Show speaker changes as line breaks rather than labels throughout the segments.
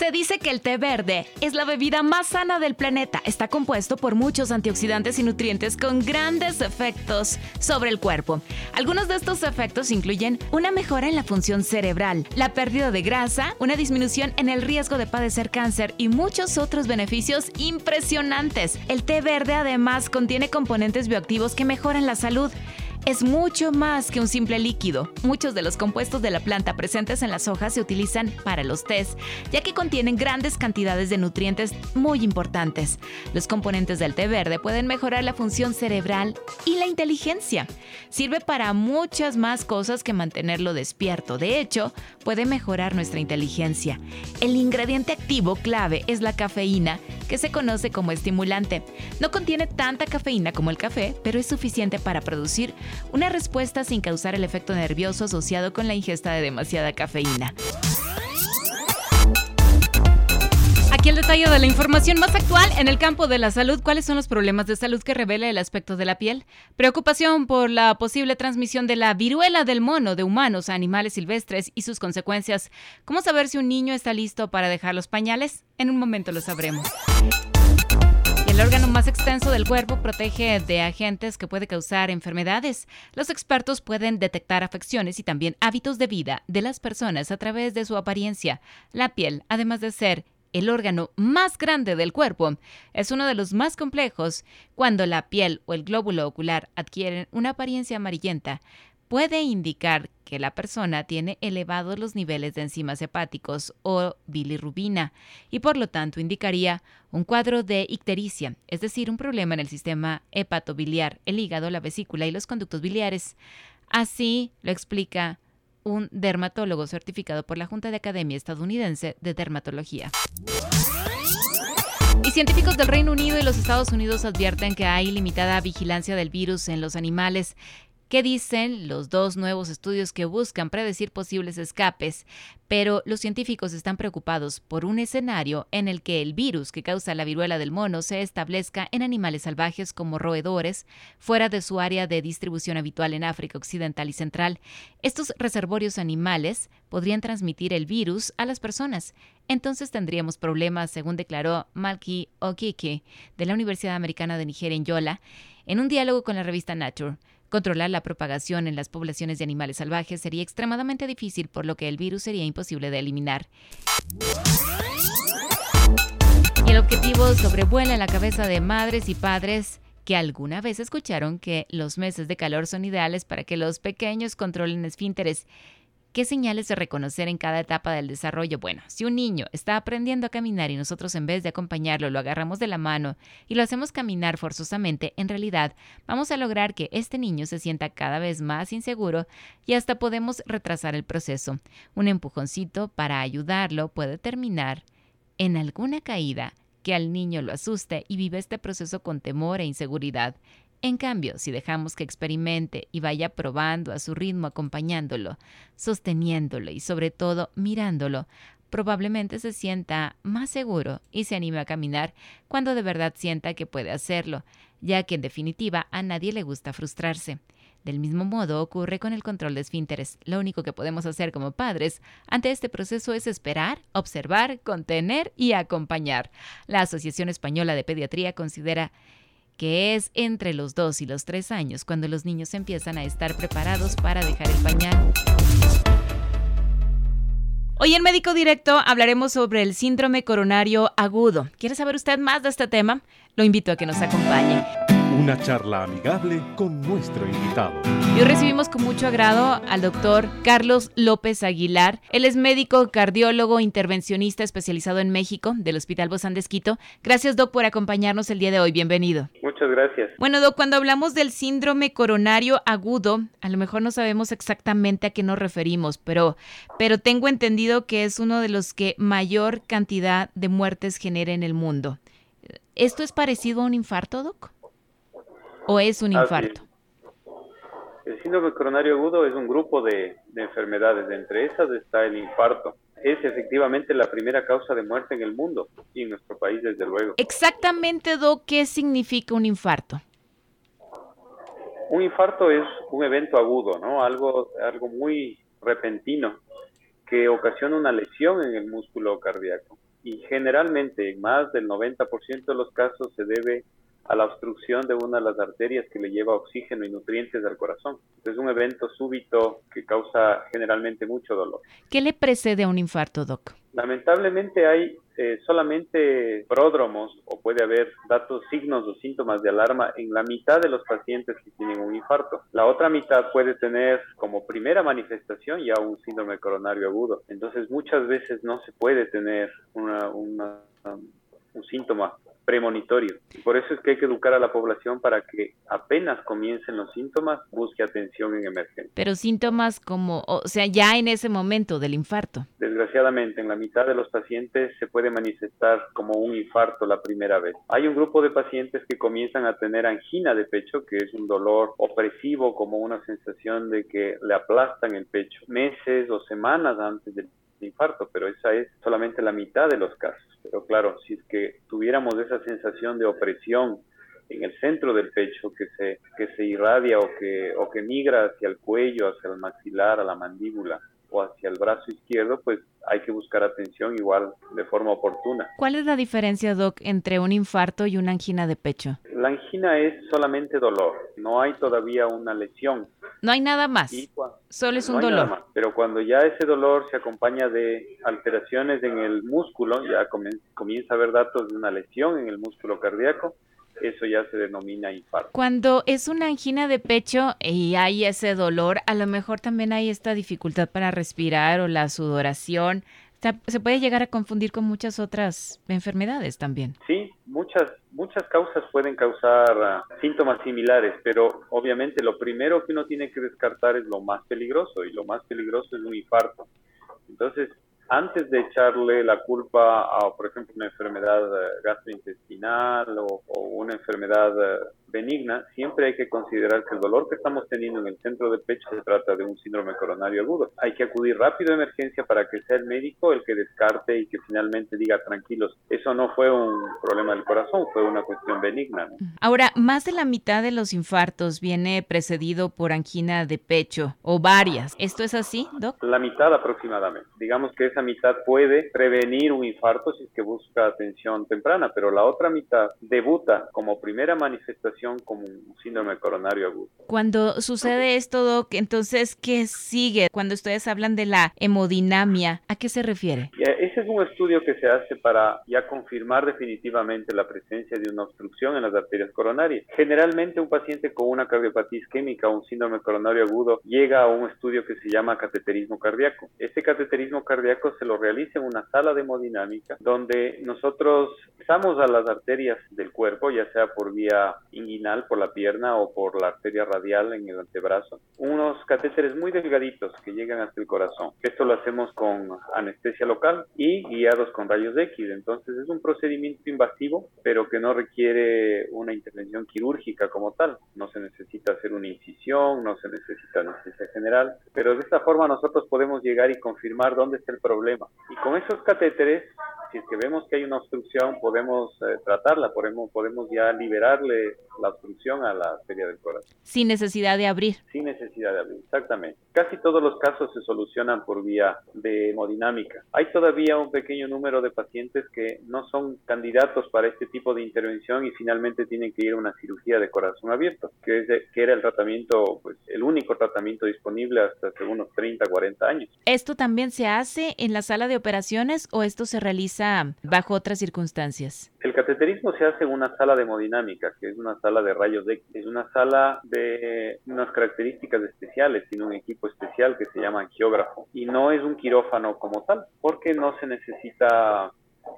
Se dice que el té verde es la bebida más sana del planeta. Está compuesto por muchos antioxidantes y nutrientes con grandes efectos sobre el cuerpo. Algunos de estos efectos incluyen una mejora en la función cerebral, la pérdida de grasa, una disminución en el riesgo de padecer cáncer y muchos otros beneficios impresionantes. El té verde además contiene componentes bioactivos que mejoran la salud es mucho más que un simple líquido. Muchos de los compuestos de la planta presentes en las hojas se utilizan para los tés, ya que contienen grandes cantidades de nutrientes muy importantes. Los componentes del té verde pueden mejorar la función cerebral y la inteligencia. Sirve para muchas más cosas que mantenerlo despierto. De hecho, puede mejorar nuestra inteligencia. El ingrediente activo clave es la cafeína, que se conoce como estimulante. No contiene tanta cafeína como el café, pero es suficiente para producir una respuesta sin causar el efecto nervioso asociado con la ingesta de demasiada cafeína. Aquí el detalle de la información más actual en el campo de la salud. ¿Cuáles son los problemas de salud que revela el aspecto de la piel? Preocupación por la posible transmisión de la viruela del mono de humanos a animales silvestres y sus consecuencias. ¿Cómo saber si un niño está listo para dejar los pañales? En un momento lo sabremos. El órgano más extenso del cuerpo protege de agentes que puede causar enfermedades. Los expertos pueden detectar afecciones y también hábitos de vida de las personas a través de su apariencia. La piel, además de ser el órgano más grande del cuerpo, es uno de los más complejos. Cuando la piel o el glóbulo ocular adquieren una apariencia amarillenta, puede indicar que la persona tiene elevados los niveles de enzimas hepáticos o bilirrubina y por lo tanto indicaría un cuadro de ictericia, es decir, un problema en el sistema hepatobiliar, el hígado, la vesícula y los conductos biliares. Así lo explica un dermatólogo certificado por la Junta de Academia Estadounidense de Dermatología. Y científicos del Reino Unido y los Estados Unidos advierten que hay limitada vigilancia del virus en los animales ¿Qué dicen los dos nuevos estudios que buscan predecir posibles escapes? Pero los científicos están preocupados por un escenario en el que el virus que causa la viruela del mono se establezca en animales salvajes como roedores, fuera de su área de distribución habitual en África Occidental y Central. Estos reservorios animales podrían transmitir el virus a las personas. Entonces tendríamos problemas, según declaró Malky Okike, de la Universidad Americana de Nigeria en Yola, en un diálogo con la revista Nature. Controlar la propagación en las poblaciones de animales salvajes sería extremadamente difícil, por lo que el virus sería imposible de eliminar. El objetivo sobrevuela la cabeza de madres y padres que alguna vez escucharon que los meses de calor son ideales para que los pequeños controlen esfínteres ¿Qué señales de reconocer en cada etapa del desarrollo? Bueno, si un niño está aprendiendo a caminar y nosotros en vez de acompañarlo lo agarramos de la mano y lo hacemos caminar forzosamente, en realidad vamos a lograr que este niño se sienta cada vez más inseguro y hasta podemos retrasar el proceso. Un empujoncito para ayudarlo puede terminar en alguna caída que al niño lo asuste y vive este proceso con temor e inseguridad. En cambio, si dejamos que experimente y vaya probando a su ritmo acompañándolo, sosteniéndolo y sobre todo mirándolo, probablemente se sienta más seguro y se anime a caminar cuando de verdad sienta que puede hacerlo, ya que en definitiva a nadie le gusta frustrarse. Del mismo modo ocurre con el control de esfínteres. Lo único que podemos hacer como padres ante este proceso es esperar, observar, contener y acompañar. La Asociación Española de Pediatría considera que es entre los 2 y los 3 años cuando los niños empiezan a estar preparados para dejar el pañal. Hoy en Médico Directo hablaremos sobre el síndrome coronario agudo. ¿Quiere saber usted más de este tema? Lo invito a que nos acompañe.
Una charla amigable con nuestro invitado.
Y hoy recibimos con mucho agrado al doctor Carlos López Aguilar. Él es médico, cardiólogo, intervencionista especializado en México del Hospital Bozán de Esquito. Gracias, doc, por acompañarnos el día de hoy. Bienvenido.
Muchas gracias.
Bueno, doc, cuando hablamos del síndrome coronario agudo, a lo mejor no sabemos exactamente a qué nos referimos, pero, pero tengo entendido que es uno de los que mayor cantidad de muertes genera en el mundo. ¿Esto es parecido a un infarto, doc? ¿O es un infarto?
El síndrome coronario agudo es un grupo de, de enfermedades. Entre esas está el infarto es efectivamente la primera causa de muerte en el mundo y en nuestro país desde luego.
Exactamente, Doc, ¿qué significa un infarto?
Un infarto es un evento agudo, ¿no? Algo, algo muy repentino que ocasiona una lesión en el músculo cardíaco. Y generalmente, en más del 90% de los casos, se debe a la obstrucción de una de las arterias que le lleva oxígeno y nutrientes al corazón. Es un evento súbito que causa generalmente mucho dolor.
¿Qué le precede a un infarto, Doc?
Lamentablemente hay eh, solamente pródromos o puede haber datos, signos o síntomas de alarma en la mitad de los pacientes que tienen un infarto. La otra mitad puede tener como primera manifestación ya un síndrome coronario agudo. Entonces muchas veces no se puede tener una, una, un síntoma premonitorio. Por eso es que hay que educar a la población para que apenas comiencen los síntomas, busque atención en emergencia.
Pero síntomas como, o sea, ya en ese momento del infarto.
Desgraciadamente, en la mitad de los pacientes se puede manifestar como un infarto la primera vez. Hay un grupo de pacientes que comienzan a tener angina de pecho, que es un dolor opresivo, como una sensación de que le aplastan el pecho, meses o semanas antes del infarto, pero esa es solamente la mitad de los casos. Pero claro, si es que tuviéramos esa sensación de opresión en el centro del pecho que se, que se irradia o que, o que migra hacia el cuello, hacia el maxilar, a la mandíbula, o hacia el brazo izquierdo, pues hay que buscar atención igual de forma oportuna.
¿Cuál es la diferencia, Doc, entre un infarto y una angina de pecho?
La angina es solamente dolor, no hay todavía una lesión.
No hay nada más, solo es un dolor.
Pero cuando ya ese dolor se acompaña de alteraciones en el músculo, ya comienza a haber datos de una lesión en el músculo cardíaco, eso ya se denomina infarto.
Cuando es una angina de pecho y hay ese dolor, a lo mejor también hay esta dificultad para respirar o la sudoración. Se puede llegar a confundir con muchas otras enfermedades también.
Sí, muchas muchas causas pueden causar ah, síntomas similares, pero obviamente lo primero que uno tiene que descartar es lo más peligroso y lo más peligroso es un infarto. Entonces, antes de echarle la culpa a, por ejemplo, una enfermedad eh, gastrointestinal o, una enfermedad eh, benigna, siempre hay que considerar que el dolor que estamos teniendo en el centro del pecho se trata de un síndrome coronario agudo. Hay que acudir rápido a emergencia para que sea el médico el que descarte y que finalmente diga tranquilos, eso no fue un problema del corazón, fue una cuestión benigna.
Ahora, más de la mitad de los infartos viene precedido por angina de pecho o varias. ¿Esto es así, Doc?
La mitad aproximadamente. Digamos que esa mitad puede prevenir un infarto si es que busca atención temprana, pero la otra mitad debuta como primera manifestación como un síndrome coronario agudo.
Cuando sucede esto, Doc, entonces, ¿qué sigue? Cuando ustedes hablan de la hemodinamia, ¿a qué se refiere?
Ese es un estudio que se hace para ya confirmar definitivamente la presencia de una obstrucción en las arterias coronarias. Generalmente un paciente con una cardiopatía isquémica o un síndrome coronario agudo llega a un estudio que se llama cateterismo cardíaco. Este cateterismo cardíaco se lo realiza en una sala de hemodinámica donde nosotros pasamos a las arterias del cuerpo, ya sea por vía inguinal por la pierna o por la arteria radial en el antebrazo. Unos catéteres muy delgaditos que llegan hasta el corazón. Esto lo hacemos con anestesia local y guiados con rayos X. Entonces es un procedimiento invasivo, pero que no requiere una intervención quirúrgica como tal. No se necesita hacer una incisión, no se necesita anestesia general, pero de esta forma nosotros podemos llegar y confirmar dónde está el problema. Y con esos catéteres si es que vemos que hay una obstrucción, podemos eh, tratarla, podemos, podemos ya liberarle la obstrucción a la arteria del corazón.
Sin necesidad de abrir.
Sin necesidad de abrir, exactamente. Casi todos los casos se solucionan por vía de hemodinámica. Hay todavía un pequeño número de pacientes que no son candidatos para este tipo de intervención y finalmente tienen que ir a una cirugía de corazón abierto, que, es que era el tratamiento, pues el único tratamiento disponible hasta hace unos 30, 40 años.
¿Esto también se hace en la sala de operaciones o esto se realiza bajo otras circunstancias?
El cateterismo se hace en una sala de hemodinámica, que es una sala de rayos X. Es una sala de unas características especiales, tiene un equipo especial que se llama angiógrafo. Y no es un quirófano como tal, porque no se necesita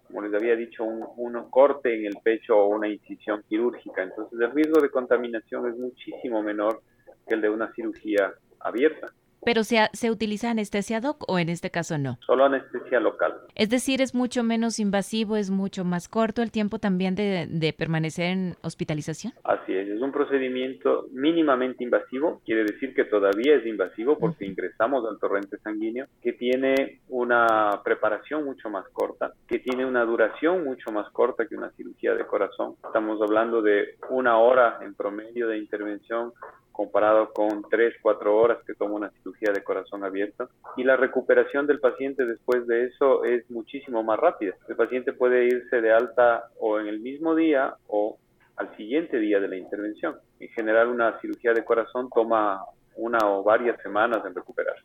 como les había dicho, un, un, corte en el pecho o una incisión quirúrgica. Entonces el riesgo de contaminación es muchísimo menor que el de una cirugía abierta.
Pero se, se utiliza anestesia doc o en este caso no.
Solo anestesia local.
Es decir, es mucho menos invasivo, es mucho más corto el tiempo también de, de permanecer en hospitalización.
Así es, es un procedimiento mínimamente invasivo, quiere decir que todavía es invasivo porque ingresamos al torrente sanguíneo, que tiene una preparación mucho más corta, que tiene una duración mucho más corta que una cirugía de corazón. Estamos hablando de una hora en promedio de intervención comparado con 3, 4 horas que toma una cirugía de corazón abierto. Y la recuperación del paciente después de eso es muchísimo más rápida. El paciente puede irse de alta o en el mismo día o al siguiente día de la intervención. En general, una cirugía de corazón toma una o varias semanas en recuperarse.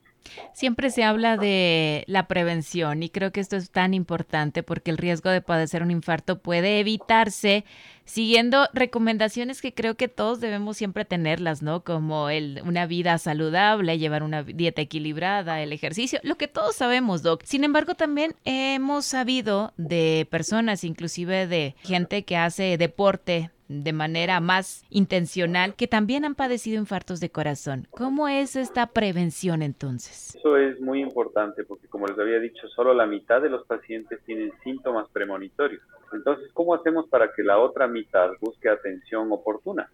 Siempre se habla de la prevención y creo que esto es tan importante porque el riesgo de padecer un infarto puede evitarse siguiendo recomendaciones que creo que todos debemos siempre tenerlas, ¿no? Como el, una vida saludable, llevar una dieta equilibrada, el ejercicio, lo que todos sabemos, Doc. Sin embargo, también hemos sabido de personas, inclusive de gente que hace deporte de manera más intencional, que también han padecido infartos de corazón. ¿Cómo es esta prevención entonces?
Eso es muy importante porque, como les había dicho, solo la mitad de los pacientes tienen síntomas premonitorios. Entonces, ¿cómo hacemos para que la otra mitad busque atención oportuna?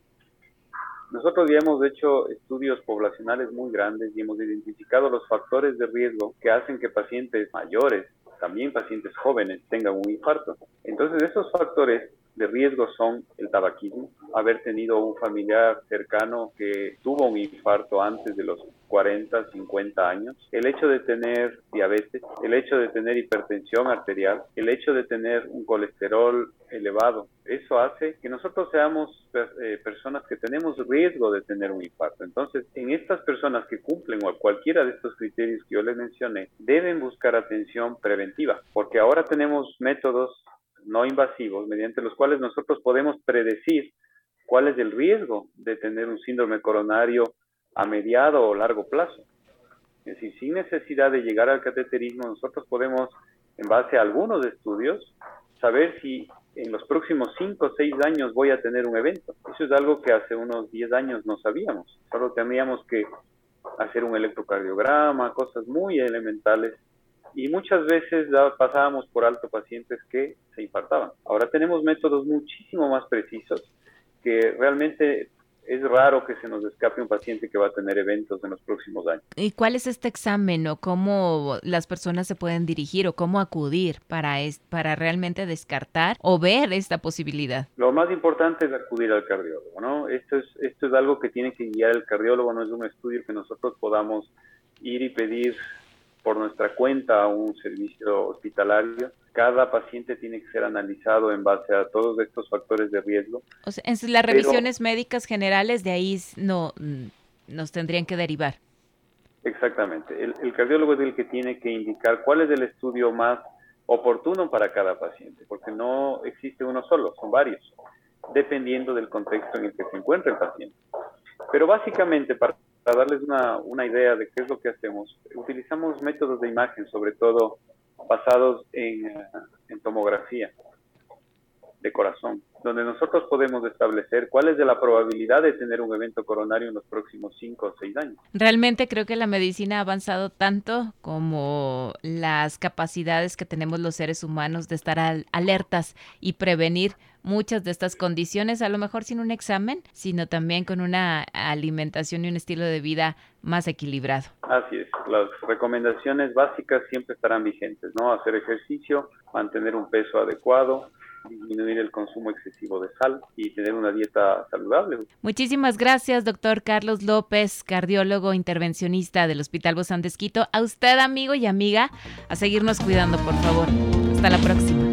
Nosotros ya hemos hecho estudios poblacionales muy grandes y hemos identificado los factores de riesgo que hacen que pacientes mayores, también pacientes jóvenes, tengan un infarto. Entonces, esos factores de riesgo son el tabaquismo, haber tenido un familiar cercano que tuvo un infarto antes de los 40, 50 años, el hecho de tener diabetes, el hecho de tener hipertensión arterial, el hecho de tener un colesterol elevado, eso hace que nosotros seamos eh, personas que tenemos riesgo de tener un infarto. Entonces, en estas personas que cumplen cualquiera de estos criterios que yo les mencioné, deben buscar atención preventiva, porque ahora tenemos métodos no invasivos, mediante los cuales nosotros podemos predecir cuál es el riesgo de tener un síndrome coronario a mediado o largo plazo. Es decir, sin necesidad de llegar al cateterismo, nosotros podemos, en base a algunos estudios, saber si en los próximos 5 o 6 años voy a tener un evento. Eso es algo que hace unos 10 años no sabíamos. Solo teníamos que hacer un electrocardiograma, cosas muy elementales y muchas veces pasábamos por alto pacientes que se infartaban. Ahora tenemos métodos muchísimo más precisos que realmente es raro que se nos escape un paciente que va a tener eventos en los próximos años.
¿Y cuál es este examen o cómo las personas se pueden dirigir o cómo acudir para, para realmente descartar o ver esta posibilidad?
Lo más importante es acudir al cardiólogo, ¿no? Esto es, esto es algo que tiene que guiar el cardiólogo, no es un estudio que nosotros podamos ir y pedir por nuestra cuenta a un servicio hospitalario. Cada paciente tiene que ser analizado en base a todos estos factores de riesgo.
O sea, en las revisiones médicas generales de ahí no nos tendrían que derivar.
Exactamente. El, el, cardiólogo es el que tiene que indicar cuál es el estudio más oportuno para cada paciente, porque no existe uno solo, son varios, dependiendo del contexto en el que se encuentra el paciente. Pero básicamente, para para darles una, idea de qué es lo que hacemos, utilizamos métodos de imagen, sobre todo basados en, eh, tomografía de corazón, donde nosotros podemos establecer cuál es la probabilidad de tener un evento coronario en los próximos 5 o 6 años.
Realmente creo que la medicina ha avanzado tanto como las capacidades que tenemos los seres humanos de estar alertas y prevenir muchas de estas condiciones, a lo mejor sin un examen, sino también con una alimentación y un estilo de vida más equilibrado.
Así es, las recomendaciones básicas siempre estarán vigentes, ¿no? Hacer ejercicio, mantener un peso adecuado, disminuir el consumo excesivo de sal y tener una dieta saludable.
Muchísimas gracias, doctor Carlos López, cardiólogo intervencionista del Hospital Bozán de Esquito. A usted, amigo y amiga, a seguirnos cuidando, por favor. Hasta la próxima.